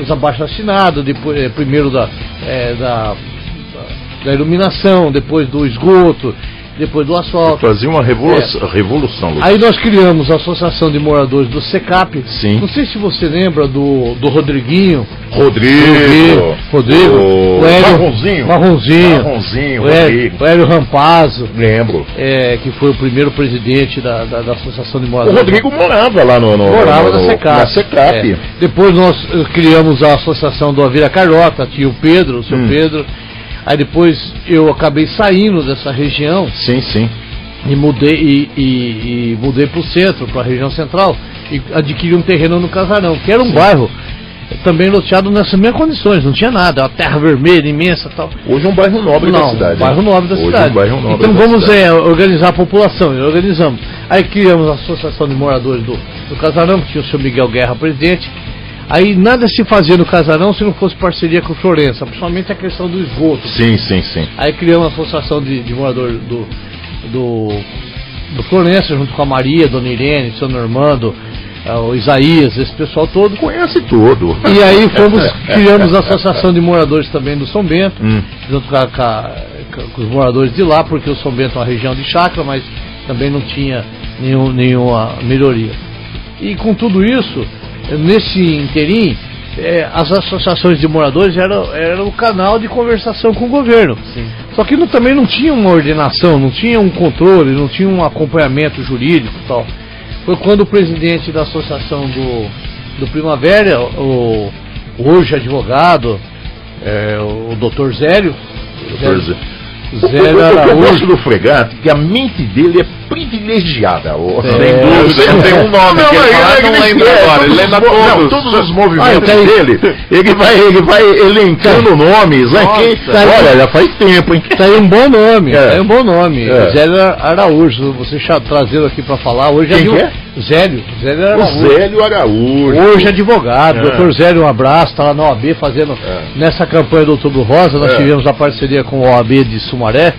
[SPEAKER 2] os abaixo assinados, depois, é, primeiro da, da da iluminação, depois do esgoto, depois do asfalto.
[SPEAKER 1] Fazia uma revolução, é. revolução
[SPEAKER 2] Lucas. Aí nós criamos a Associação de Moradores do SECAP.
[SPEAKER 1] Sim.
[SPEAKER 2] Não sei se você lembra do, do Rodriguinho.
[SPEAKER 1] Rodrigo.
[SPEAKER 2] Rodrigo. O,
[SPEAKER 1] o Hélio, Marronzinho.
[SPEAKER 2] Marronzinho.
[SPEAKER 1] Marronzinho,
[SPEAKER 2] o Hélio, o Hélio Rampazzo.
[SPEAKER 1] Lembro.
[SPEAKER 2] É, que foi o primeiro presidente da, da, da Associação de Moradores.
[SPEAKER 1] O Rodrigo morava lá no... no
[SPEAKER 2] morava no, na SECAP.
[SPEAKER 1] Na SECAP.
[SPEAKER 2] É. Depois nós criamos a Associação do Avira Carlota, tinha o Pedro, o seu hum. Pedro Aí depois eu acabei saindo dessa região.
[SPEAKER 1] Sim, sim.
[SPEAKER 2] E mudei e, e, e mudei para o centro, para a região central, e adquiri um terreno no Casarão, que era um sim. bairro também loteado nessas mesmas condições, não tinha nada, uma terra vermelha imensa tal.
[SPEAKER 1] Hoje é um bairro nobre não, da cidade.
[SPEAKER 2] Um bairro nobre da
[SPEAKER 1] Hoje
[SPEAKER 2] cidade.
[SPEAKER 1] Um bairro nobre
[SPEAKER 2] então vamos é, organizar a população, organizamos. Aí criamos a Associação de Moradores do, do Casarão, que tinha o seu Miguel Guerra presidente, Aí nada se fazia no casarão se não fosse parceria com o Florença, principalmente a questão do esgoto.
[SPEAKER 1] Sim, sim, sim.
[SPEAKER 2] Aí criamos uma associação de, de moradores do, do, do Florença, junto com a Maria, Dona Irene, seu Normando, uh, o Isaías, esse pessoal todo.
[SPEAKER 1] Conhece tudo.
[SPEAKER 2] E aí fomos, criamos a associação de moradores também do São Bento, hum. junto com, a, com, a, com, os moradores de lá, porque o São Bento é uma região de chácara, mas também não tinha nenhum, nenhuma melhoria. E com tudo isso, nesse interim, é, as associações de moradores eram, eram o canal de conversação com o governo. Sim. Só que não, também não tinha uma ordenação, não tinha um controle, não tinha um acompanhamento jurídico e tal. Foi quando o presidente da associação do, do Primavera, o, hoje advogado, é, o doutor Zélio,
[SPEAKER 1] Zélio, Zélio Araújo. Eu gosto do Fregate, que a mente dele é privilegiada.
[SPEAKER 3] Oh, é, sem dúvida, tem um nome não, que ele fala, não lembra é, agora, ele lembra todos. Não,
[SPEAKER 1] todos os movimentos ah, dele, ele vai, ele vai elencando tá. nomes. Né? Quem, tá olha, já faz tempo, hein?
[SPEAKER 2] Tá aí um bom nome, é. tá aí um bom nome. É. Zélio Araújo, você trazendo aqui para falar, hoje
[SPEAKER 1] Quem é,
[SPEAKER 2] Zélio, Zélio Araújo.
[SPEAKER 1] O Zélio Araújo.
[SPEAKER 2] Hoje é advogado, é. doutor Zélio, um abraço, tá lá na OAB fazendo, é. nessa campanha do Outubro Rosa, nós é. tivemos a parceria com a OAB de Sumaré,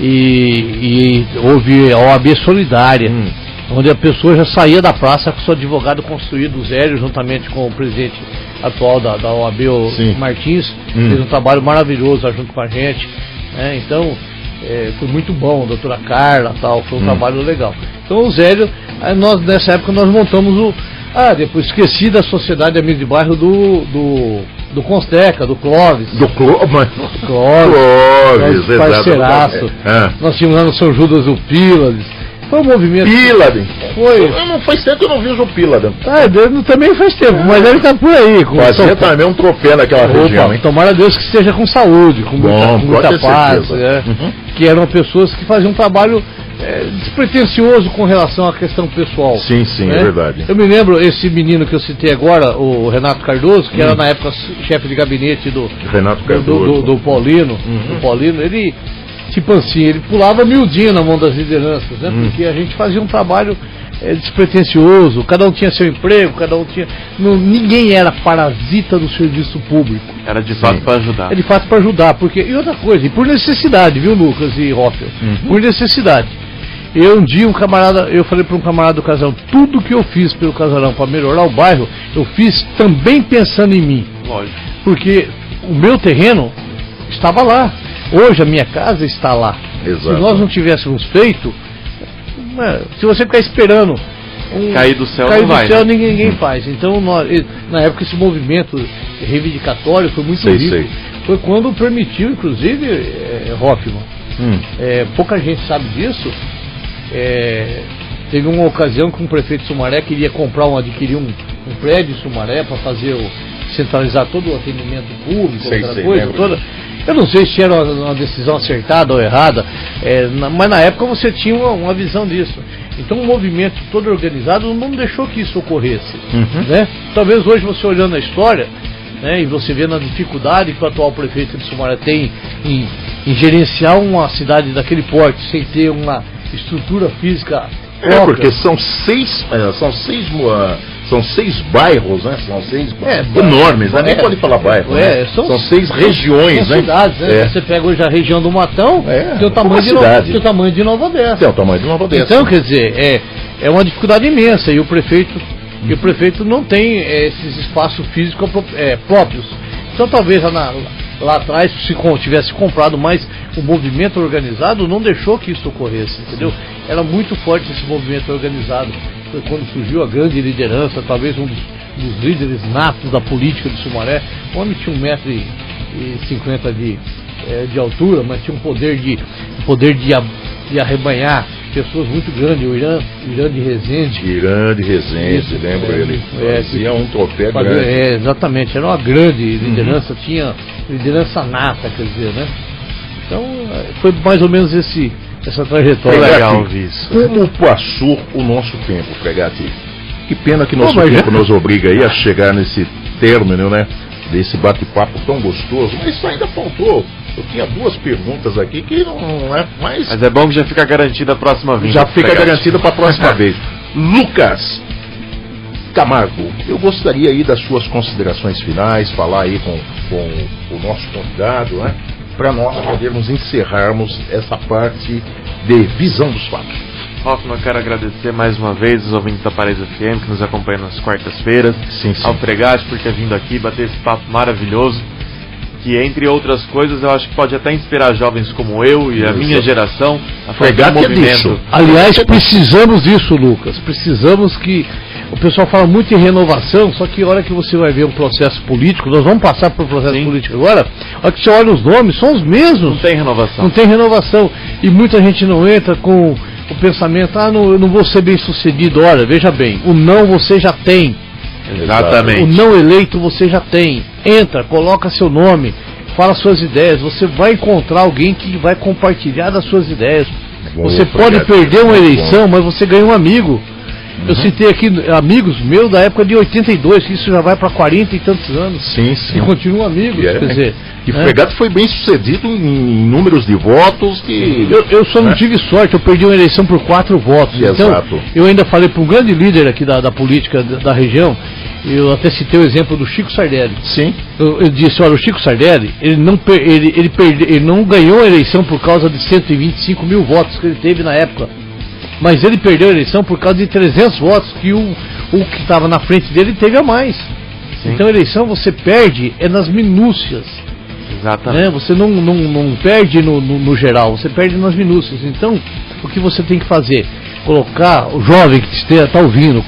[SPEAKER 2] e, e houve a OAB solidária. Hum. onde a pessoa já saía da praça com seu advogado construído, o Zélio, juntamente com o presidente atual da, da OAB, o
[SPEAKER 1] Sim.
[SPEAKER 2] Martins,
[SPEAKER 1] Hum.
[SPEAKER 2] fez um trabalho maravilhoso lá junto com a gente. né? Então, é, foi muito bom, a doutora Carla tal, foi um
[SPEAKER 1] Hum.
[SPEAKER 2] trabalho legal. Então o Zélio, aí nós, nessa época nós montamos o. Ah, depois esqueci da Sociedade Amigo de Bairro do. do, do Consteca, do Clóvis.
[SPEAKER 1] Do Clóvis.
[SPEAKER 2] Clóvis.
[SPEAKER 1] Clóvis,
[SPEAKER 2] Clóvis, parceiraço.
[SPEAKER 1] exato. É.
[SPEAKER 2] Nós tínhamos lá no São Judas o Pílades. Foi um movimento.
[SPEAKER 1] Piladen.
[SPEAKER 2] Foi.
[SPEAKER 1] Eu não faz tempo que eu não vejo o Piladen.
[SPEAKER 2] Ah, Deus, também faz tempo, mas ele tá por aí. Com
[SPEAKER 1] Fazia
[SPEAKER 2] São-
[SPEAKER 1] também um troféu naquela região,
[SPEAKER 2] Opa,
[SPEAKER 1] hein?
[SPEAKER 2] tomara a Deus que esteja com saúde, com muita,
[SPEAKER 1] Bom,
[SPEAKER 2] com muita
[SPEAKER 1] pode ter
[SPEAKER 2] paz, é.
[SPEAKER 1] Uhum.
[SPEAKER 2] que eram pessoas que faziam um trabalho é, despretensioso com relação à questão pessoal.
[SPEAKER 1] Sim, sim,
[SPEAKER 2] né?
[SPEAKER 1] é verdade.
[SPEAKER 2] Eu me lembro esse menino que eu citei agora, o Renato Cardoso, que
[SPEAKER 1] Hum.
[SPEAKER 2] era na época chefe de gabinete do,
[SPEAKER 1] Renato
[SPEAKER 2] do,
[SPEAKER 1] Cardoso.
[SPEAKER 2] do, do Paulino,
[SPEAKER 1] Uhum.
[SPEAKER 2] do Paulino, ele, tipo assim, ele pulava miudinho na mão das lideranças, né?
[SPEAKER 1] Hum.
[SPEAKER 2] Porque a gente fazia um trabalho é, despretensioso, cada um tinha seu emprego, cada um tinha. não- ninguém era parasita do serviço público.
[SPEAKER 3] Era de fato para ajudar.
[SPEAKER 2] É de fato para ajudar, porque. E outra coisa, e por necessidade, viu, Lucas e Hoffel?
[SPEAKER 1] Uhum.
[SPEAKER 2] Por necessidade. Eu um dia um camarada, eu falei para um camarada do casal, tudo que eu fiz pelo casarão para melhorar o bairro, eu fiz também pensando em mim.
[SPEAKER 3] Lógico.
[SPEAKER 2] Porque o meu terreno estava lá. Hoje a minha casa está lá.
[SPEAKER 1] Exato.
[SPEAKER 2] Se nós não tivéssemos feito, é, se você ficar esperando um,
[SPEAKER 3] Cair do céu
[SPEAKER 2] cair
[SPEAKER 3] não
[SPEAKER 2] do
[SPEAKER 3] vai,
[SPEAKER 2] céu
[SPEAKER 3] né?
[SPEAKER 2] ninguém, ninguém faz. Então, nós- na época, esse movimento reivindicatório foi muito
[SPEAKER 1] Sei,
[SPEAKER 2] rico.
[SPEAKER 1] sei.
[SPEAKER 2] Foi quando permitiu, inclusive, é, Hoffman,
[SPEAKER 1] Hum.
[SPEAKER 2] é, pouca gente sabe disso. É, teve uma ocasião que um prefeito de Sumaré queria comprar um, adquirir um, um prédio em Sumaré para fazer o, centralizar todo o atendimento público,
[SPEAKER 1] Sei,
[SPEAKER 2] aquela
[SPEAKER 1] sei,
[SPEAKER 2] coisa
[SPEAKER 1] lembro
[SPEAKER 2] toda. Eu não sei se era uma, uma decisão acertada ou errada, é, na- mas na época você tinha uma, uma visão disso. Então o movimento todo organizado não deixou que isso ocorresse.
[SPEAKER 1] Uhum.
[SPEAKER 2] Né? Talvez hoje você olhando a história, né, e você vendo a dificuldade que o atual prefeito de Sumaré tem em, em gerenciar uma cidade daquele porte sem ter uma estrutura física
[SPEAKER 1] É,
[SPEAKER 2] própria.
[SPEAKER 1] porque são seis, é, são seis, ah, são seis bairros, né? São seis
[SPEAKER 2] É,
[SPEAKER 1] enormes, né? Nem
[SPEAKER 2] é,
[SPEAKER 1] pode falar bairro,
[SPEAKER 2] é,
[SPEAKER 1] né?
[SPEAKER 2] são-
[SPEAKER 1] seis regiões,
[SPEAKER 2] são
[SPEAKER 1] né?
[SPEAKER 2] cidades, né?
[SPEAKER 1] É.
[SPEAKER 2] Você pega hoje a região do Matão,
[SPEAKER 1] É,
[SPEAKER 2] tem, o tamanho de no-
[SPEAKER 1] cidade.
[SPEAKER 2] tem o tamanho de Nova Odessa.
[SPEAKER 1] Tem o tamanho de Nova Odessa.
[SPEAKER 2] Então, quer dizer, é, é uma dificuldade imensa e o prefeito, e o prefeito não tem é, esses espaços físicos é, próprios. Então, talvez lá, na- lá atrás, se tivesse comprado mais o movimento organizado, não deixou que isso ocorresse, entendeu? Era muito forte esse movimento organizado. Foi quando surgiu a grande liderança, talvez um dos, dos líderes natos da política de Sumaré. O homem tinha um metro e e cinquenta de, eh, de altura, mas tinha um poder de poder de, de arrebanhar pessoas muito grande, o Irã, Irã de Resende.
[SPEAKER 1] Irã de Resende,
[SPEAKER 2] Isso,
[SPEAKER 1] lembro
[SPEAKER 2] é,
[SPEAKER 1] ele.
[SPEAKER 2] é,
[SPEAKER 1] Fazia um troféu
[SPEAKER 2] Fazia-
[SPEAKER 1] grande.
[SPEAKER 2] é, exatamente, era uma grande liderança, tinha liderança nata, quer dizer, né? Então eh, foi mais ou menos esse, essa
[SPEAKER 3] Foi
[SPEAKER 2] trajetória.
[SPEAKER 1] Legal.
[SPEAKER 3] legal isso.
[SPEAKER 1] Como passou o nosso tempo, Fregati? Que pena que nosso
[SPEAKER 2] Pô,
[SPEAKER 1] tempo
[SPEAKER 2] já-
[SPEAKER 1] nos obriga aí a chegar nesse término, né? Desse bate-papo tão gostoso. Mas ainda faltou. Eu tinha duas perguntas aqui que não é mais.
[SPEAKER 3] Mas é bom que já fica garantida a próxima vinda.
[SPEAKER 1] Já fica
[SPEAKER 3] Pegar.
[SPEAKER 1] garantido para a próxima vez. Lucas Camargo, eu gostaria aí das suas considerações finais, falar aí com, com o nosso convidado, né? Para nós podermos encerrarmos essa parte de visão dos fatos.
[SPEAKER 3] Hoffman, eu quero agradecer mais uma vez os ouvintes da Paraíso FM que nos acompanham nas quartas-feiras.
[SPEAKER 1] Sim, sim.
[SPEAKER 3] Ao Fregate por ter vindo aqui bater esse papo maravilhoso. Que, entre outras coisas, eu acho que pode até inspirar jovens como eu e a
[SPEAKER 1] Isso.
[SPEAKER 3] minha geração a fazer um
[SPEAKER 1] é
[SPEAKER 3] movimento.
[SPEAKER 1] disso.
[SPEAKER 2] Aliás, precisamos disso, Lucas. Precisamos que. O pessoal fala muito em renovação, só que a hora que você vai ver um processo político, nós vamos passar por um processo
[SPEAKER 3] Sim.
[SPEAKER 2] político agora, a hora que você olha os nomes, são os mesmos.
[SPEAKER 3] Não tem renovação.
[SPEAKER 2] Não tem renovação. E muita gente não entra com o pensamento, ah, não, eu não vou ser bem sucedido. Olha, veja bem, o não você já tem. O
[SPEAKER 3] Exatamente.
[SPEAKER 2] não eleito você já tem. Entra, coloca seu nome, fala suas ideias. Você vai encontrar alguém que vai compartilhar das suas ideias.
[SPEAKER 1] Bom,
[SPEAKER 2] você pode perder uma eleição, mas você ganha um amigo. Eu citei aqui amigos meus da época de 82, que isso já vai para 40 e tantos anos.
[SPEAKER 1] Sim, sim.
[SPEAKER 2] E continuam amigos,
[SPEAKER 1] é-
[SPEAKER 2] quer dizer.
[SPEAKER 1] E
[SPEAKER 2] né?
[SPEAKER 1] Fregado foi bem sucedido em números de votos que.
[SPEAKER 2] Eu, eu só não
[SPEAKER 1] né?
[SPEAKER 2] tive sorte, eu perdi uma eleição por quatro votos. Então,
[SPEAKER 1] Exato.
[SPEAKER 2] eu ainda falei para um grande líder aqui da, da política da, da região, eu até citei o exemplo do Chico Sardelli.
[SPEAKER 1] Sim.
[SPEAKER 2] Eu, eu disse, olha, o Chico Sardelli, ele não, per- ele, ele, perde, ele não ganhou a eleição por causa de 125 mil votos que ele teve na época. Mas ele perdeu a eleição por causa de 300 votos que o, o que estava na frente dele teve a mais. Sim. Então a eleição você perde é nas minúcias.
[SPEAKER 3] Exatamente.
[SPEAKER 2] Né? Você não, não, não perde no, no, no, geral, você perde nas minúcias. Então, o que você tem que fazer? Colocar o jovem que está ouvindo,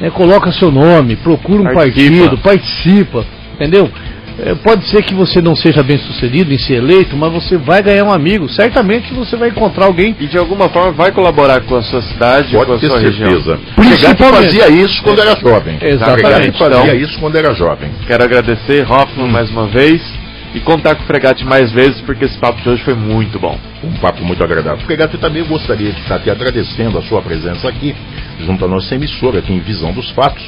[SPEAKER 2] né? coloca seu nome, procura um participa. partido, participa, entendeu? É, pode ser que você não seja bem sucedido em ser eleito, mas você vai ganhar um amigo. Certamente você vai encontrar alguém.
[SPEAKER 3] E de alguma forma vai colaborar com a sua cidade,
[SPEAKER 1] pode
[SPEAKER 3] com a
[SPEAKER 1] ter
[SPEAKER 3] sua
[SPEAKER 1] certeza.
[SPEAKER 3] região.
[SPEAKER 1] que fazia isso quando era jovem.
[SPEAKER 2] Exatamente.
[SPEAKER 1] fazia então, isso quando era jovem.
[SPEAKER 3] Quero agradecer Hoffman hum. mais uma vez e contar com o Fregate mais vezes, porque esse papo de hoje foi muito bom.
[SPEAKER 1] Um papo muito agradável. Fregate, também gostaria de estar te agradecendo a sua presença aqui, junto à nossa emissora, aqui em Visão dos Fatos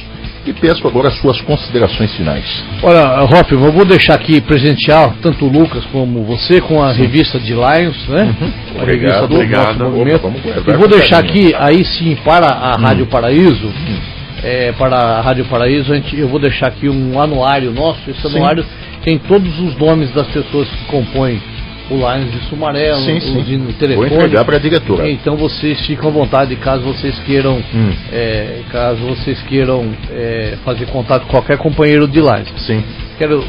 [SPEAKER 1] e peço agora as suas considerações finais.
[SPEAKER 2] Olha, Rop, eu vou deixar aqui presentear tanto o Lucas como você com a sim. revista de Lions, né?
[SPEAKER 1] Uhum.
[SPEAKER 2] A
[SPEAKER 1] obrigado,
[SPEAKER 2] revista do
[SPEAKER 1] obrigado.
[SPEAKER 2] movimento. Opa, e vou deixar aqui, aí sim, para a hum. Rádio Paraíso, hum. é, para a Rádio Paraíso, a gente, eu vou deixar aqui um anuário nosso. Esse anuário sim. Tem todos os nomes das pessoas que compõem o Lions de Sumaré, sim, sim. no telefone.
[SPEAKER 1] Vou entregar para a diretora.
[SPEAKER 2] Então vocês ficam à vontade caso vocês queiram, hum. é, caso vocês queiram é, fazer contato com qualquer companheiro de Lions.
[SPEAKER 1] Sim.
[SPEAKER 2] Quero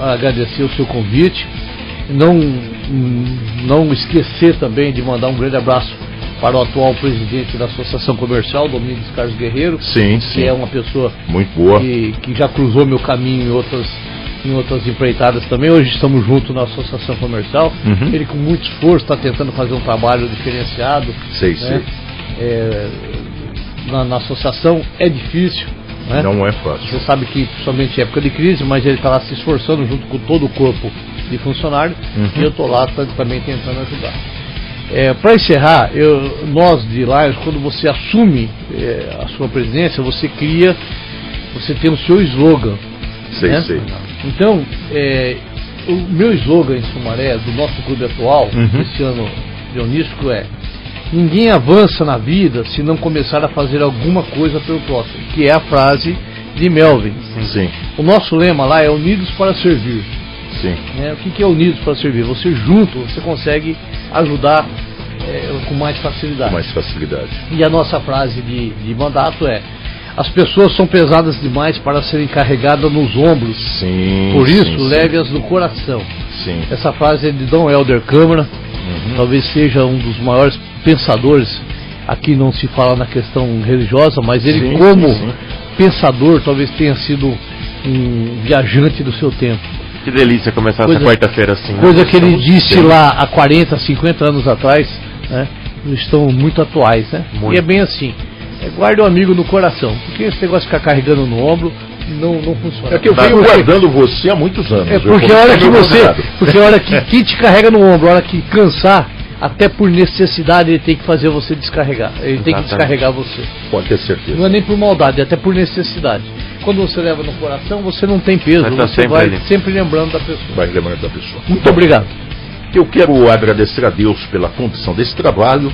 [SPEAKER 2] agradecer o seu convite. Não, não esquecer também de mandar um grande abraço para o atual presidente da Associação Comercial, Domingos Carlos Guerreiro,
[SPEAKER 1] sim,
[SPEAKER 2] que
[SPEAKER 1] sim.
[SPEAKER 2] é uma pessoa
[SPEAKER 1] muito boa
[SPEAKER 2] que, que já cruzou meu caminho em outras em outras empreitadas também. Hoje estamos juntos na associação comercial.
[SPEAKER 1] Uhum.
[SPEAKER 2] Ele com muito esforço está tentando fazer um trabalho diferenciado.
[SPEAKER 1] Sei, né? sei.
[SPEAKER 2] É, na, na, associação é difícil. Né?
[SPEAKER 1] Não é fácil.
[SPEAKER 2] Você sabe que somente em época de crise, mas ele está lá se esforçando junto com todo o corpo de funcionário uhum. e eu estou lá também tentando ajudar. É, Para encerrar, eu, nós de Lions, quando você assume é, a sua presidência, você cria, você tem o seu slogan.
[SPEAKER 1] Sei,
[SPEAKER 2] né?
[SPEAKER 1] sei.
[SPEAKER 2] Então, é, o meu slogan em Sumaré, do nosso clube atual,
[SPEAKER 1] uhum.
[SPEAKER 2] esse ano dionístico, é Ninguém avança na vida se não começar a fazer alguma coisa pelo próximo, que é a frase de Melvin.
[SPEAKER 1] Sim.
[SPEAKER 2] O nosso lema lá é Unidos para Servir.
[SPEAKER 1] Sim.
[SPEAKER 2] É, o que, que é Unidos para Servir? Você junto, você consegue ajudar é, com mais facilidade.
[SPEAKER 1] Com mais facilidade.
[SPEAKER 2] E a nossa frase de, de mandato é as pessoas são pesadas demais para serem carregadas nos ombros.
[SPEAKER 1] Sim.
[SPEAKER 2] Por isso, leve-as no coração.
[SPEAKER 1] Sim.
[SPEAKER 2] Essa frase é de Dom Helder Câmara. Uhum. Talvez seja um dos maiores pensadores. Aqui não se fala na questão religiosa, mas ele, como pensador, talvez tenha sido um viajante do seu tempo.
[SPEAKER 3] Que delícia começar coisa, essa quarta-feira assim.
[SPEAKER 2] Né? Coisa que ele disse bem. lá há 40, 50 anos atrás, né? Estão muito atuais, né? Muito. E é bem assim. É, guarde o um amigo no coração. Porque esse negócio de ficar carregando no ombro não, não funciona.
[SPEAKER 1] É que eu venho porque, guardando você há muitos anos.
[SPEAKER 2] É porque a hora que você. Porque a hora que quem te carrega no ombro, a hora que cansar, até por necessidade ele tem que fazer você descarregar. Ele Exatamente. tem que descarregar você.
[SPEAKER 1] Pode ter certeza.
[SPEAKER 2] Não é nem por maldade, é até por necessidade. Quando você leva no coração, você não tem peso. Tá você sempre vai ali. sempre lembrando da pessoa.
[SPEAKER 1] Vai lembrando da pessoa.
[SPEAKER 2] Muito obrigado.
[SPEAKER 1] Eu quero agradecer a Deus pela condição desse trabalho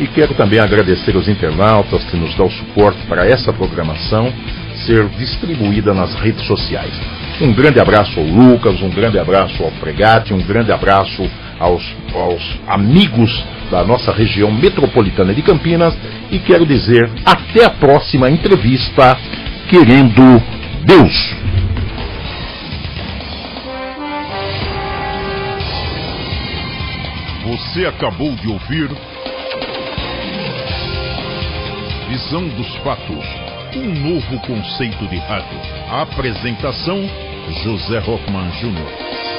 [SPEAKER 1] e quero também agradecer aos internautas que nos dão suporte para essa programação ser distribuída nas redes sociais. Um grande abraço ao Lucas, um grande abraço ao Fregate, um grande abraço aos, aos amigos da nossa região metropolitana de Campinas e quero dizer até a próxima entrevista, querendo Deus.
[SPEAKER 4] Você acabou de ouvir Visão dos fatos. Um novo conceito de rádio. Apresentação: José Hoffman Jr.